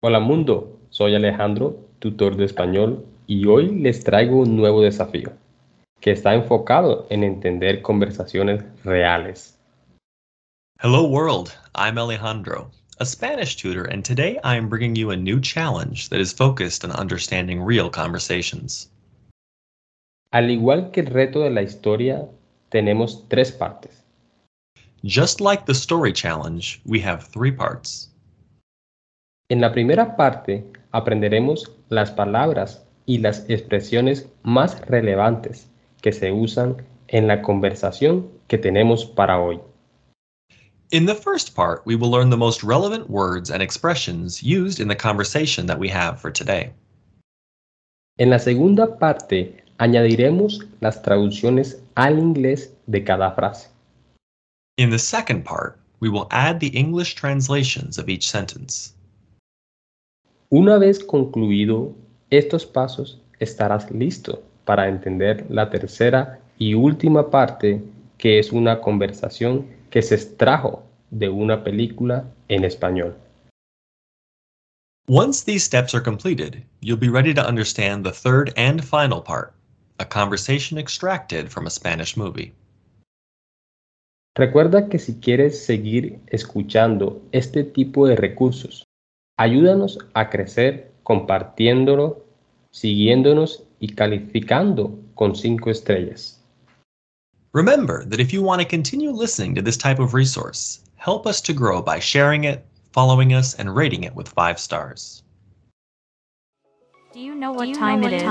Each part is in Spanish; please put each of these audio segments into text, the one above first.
Hola mundo, soy Alejandro, tutor de español, y hoy les traigo un nuevo desafío, que está enfocado en entender conversaciones reales. Hello world, I'm Alejandro, a Spanish tutor, and today I am bringing you a new challenge that is focused on understanding real conversations. Al igual que el reto de la historia, tenemos tres partes. Just like the story challenge, we have three parts. En la primera parte aprenderemos las palabras y las expresiones más relevantes que se usan en la conversación que tenemos para hoy. In the first part, we will learn the most relevant words and expressions used in the conversation that we have for today. En la segunda parte añadiremos las traducciones al inglés de cada frase. In the second part, we will add the English translations of each sentence. Una vez concluido estos pasos, estarás listo para entender la tercera y última parte, que es una conversación que se extrajo de una película en español. Once these steps are completed, you'll be ready to understand the third and final part, a conversation extracted from a Spanish movie. Recuerda que si quieres seguir escuchando este tipo de recursos, ayúdanos a crecer compartiéndolo, siguiéndonos y calificando con cinco estrellas. Remember that if you want to continue listening to this type of resource, help us to grow by sharing it, following us, and rating it with five stars. Do you know what, time, it is?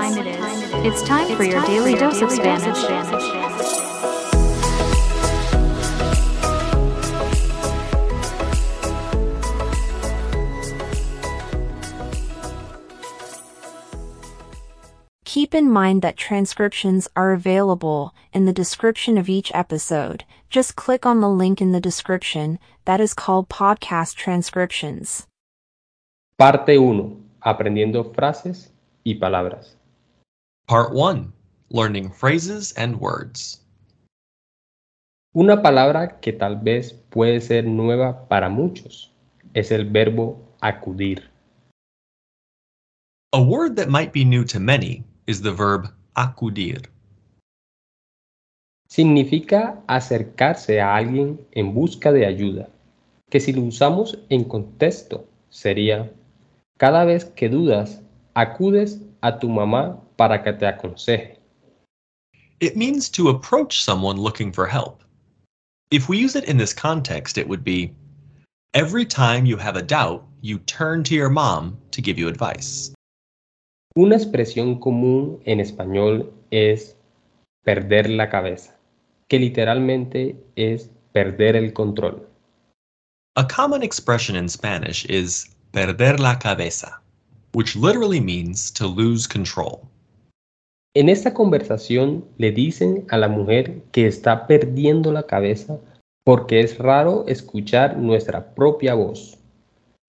It's time for your daily dose of Spanish. Keep in mind that transcriptions are available in the description of each episode. Just click on the link in the description that is called Podcast Transcriptions. Parte 1. Aprendiendo frases y palabras. Part 1 Learning Phrases and Words. Una palabra que tal vez puede ser nueva para muchos es el verbo acudir. A word that might be new to many is the verb acudir. Significa acercarse a alguien en busca de ayuda, que si lo usamos en contexto sería, cada vez que dudas, acudes a tu mamá para que te aconseje. It means to approach someone looking for help. If we use it in this context, it would be every time you have a doubt, you turn to your mom to give you advice. Una expresión común en español es perder la cabeza, que literalmente es perder el control. A common expression in Spanish is perder la cabeza, which literally means to lose control. En esta conversación le dicen a la mujer que está perdiendo la cabeza porque es raro escuchar nuestra propia voz.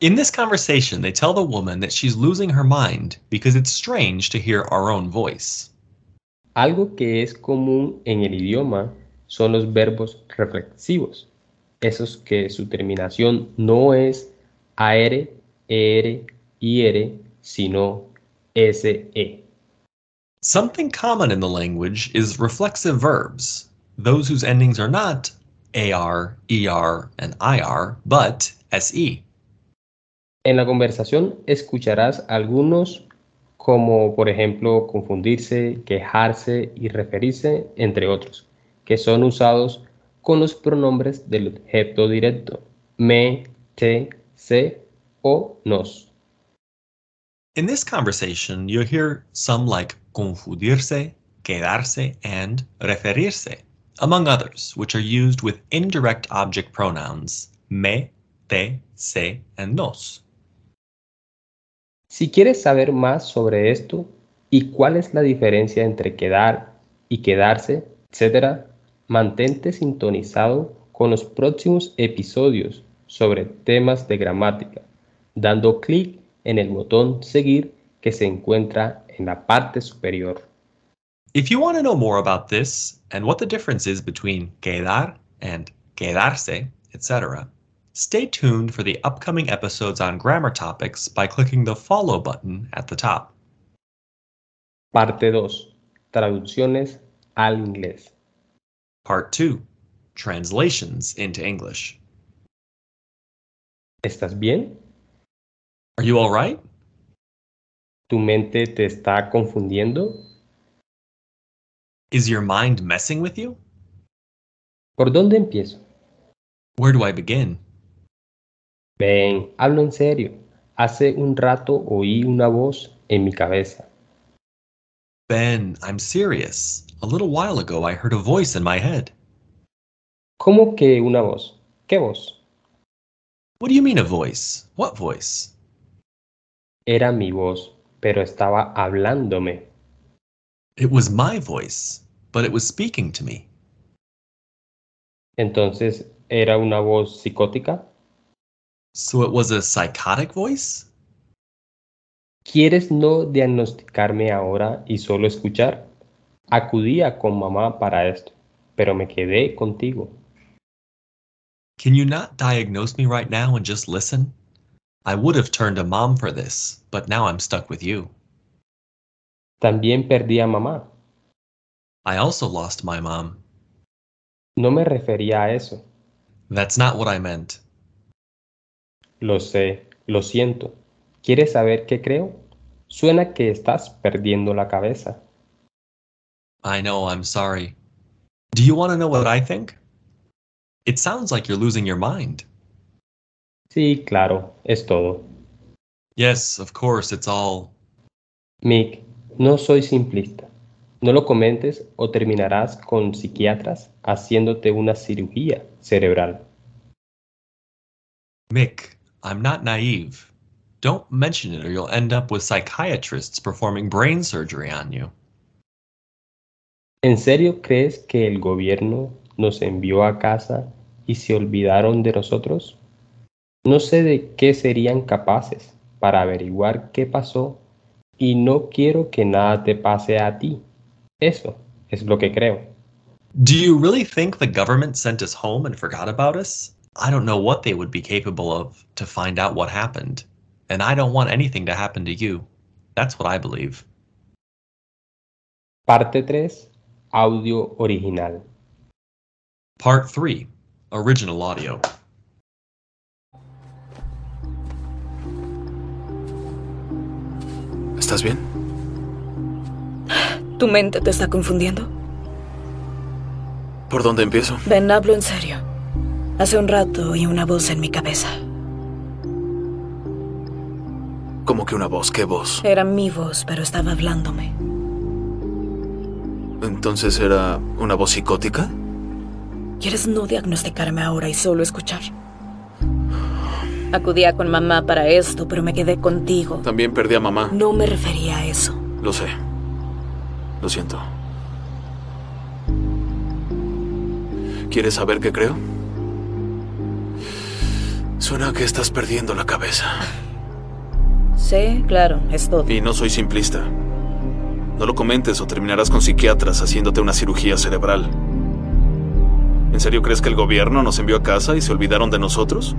In this conversation, they tell the woman that she's losing her mind because it's strange to hear our own voice. Algo que es común en el idioma son los verbos reflexivos, esos que su terminación no es AR, ER, IR, sino SE. Something common in the language is reflexive verbs, those whose endings are not AR, ER, and IR, but SE. En la conversación escucharás algunos como por ejemplo confundirse, quejarse y referirse, entre otros, que son usados con los pronombres del objeto directo, me, te, se o nos. In this conversation, you'll hear some like confundirse, quedarse, and referirse, among others, which are used with indirect object pronouns me, te, se, and nos. Si quieres saber más sobre esto y cuál es la diferencia entre quedar y quedarse, etc., mantente sintonizado con los próximos episodios sobre temas de gramática, dando clic en el botón seguir que se encuentra en la parte superior. If you want to know more about this and what the difference is between quedar and quedarse, etc., stay tuned for the upcoming episodes on grammar topics by clicking the follow button at the top. Parte 2. Traducciones al inglés. Part 2 Translations into English. ¿Estás bien? Are you all right? ¿Tu mente te está confundiendo? Is your mind messing with you? ¿Por dónde empiezo? Where do I begin? Ven, hablo en serio. Hace un rato oí una voz en mi cabeza. Ben, I'm serious. A little while ago I heard a voice in my head. ¿Cómo que una voz? ¿Qué voz? What do you mean a voice? What voice? Era mi voz, pero estaba hablándome. It was my voice, but it was speaking to me. Entonces, ¿era una voz psicótica? So it was a psychotic voice? ¿Quieres no diagnosticarme ahora y solo escuchar? Acudía con mamá para esto, pero me quedé contigo. Can you not diagnose me right now and just listen? I would have turned to mom for this, but now I'm stuck with you. También perdí a mamá. I also lost my mom. No me refería a eso. That's not what I meant. Lo sé, lo siento. ¿Quieres saber qué creo? Suena que estás perdiendo la cabeza. I know, I'm sorry. Do you want to know what I think? It sounds like you're losing your mind. Sí, claro, es todo. Yes, of course, it's all. Mick, no soy simplista. No lo comentes o terminarás con psiquiatras haciéndote una cirugía cerebral. Mick, I'm not naive. Don't mention it or you'll end up with psychiatrists performing brain surgery on you. ¿En serio crees que el gobierno nos envió a casa y se olvidaron de nosotros? No sé de qué serían capaces para averiguar qué pasó y no quiero que nada te pase a ti. Eso es lo que creo. Do you really think the government sent us home and forgot about us? I don't know what they would be capable of to find out what happened. And I don't want anything to happen to you. That's what I believe. Parte 3. Audio original. Part 3 Original Audio. ¿Estás bien? ¿Tu mente te está confundiendo? ¿Por dónde empiezo? Ven, hablo en serio. Hace un rato oí una voz en mi cabeza. ¿Cómo que una voz? ¿Qué voz? Era mi voz, pero estaba hablándome. Entonces era una voz psicótica? ¿Quieres no diagnosticarme ahora y solo escuchar? Acudía con mamá para esto, pero me quedé contigo. También perdí a mamá. No me refería a eso. Lo sé. Lo siento. ¿Quieres saber qué creo? Suena que estás perdiendo la cabeza. Sí, claro, es todo. Y no soy simplista. No lo comentes o terminarás con psiquiatras haciéndote una cirugía cerebral. ¿En serio crees que el gobierno nos envió a casa y se olvidaron de nosotros?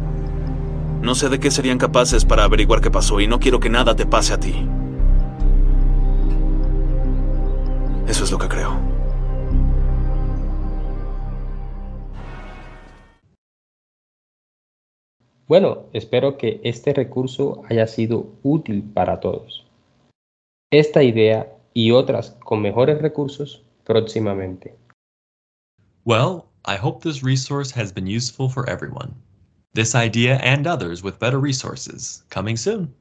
No sé de qué serían capaces para averiguar qué pasó y no quiero que nada te pase a ti. Eso es lo que creo. Bueno, espero que este recurso haya sido útil para todos. Esta idea y otras con mejores recursos próximamente. Well, I hope this resource has been useful for everyone. This idea and others with better resources coming soon.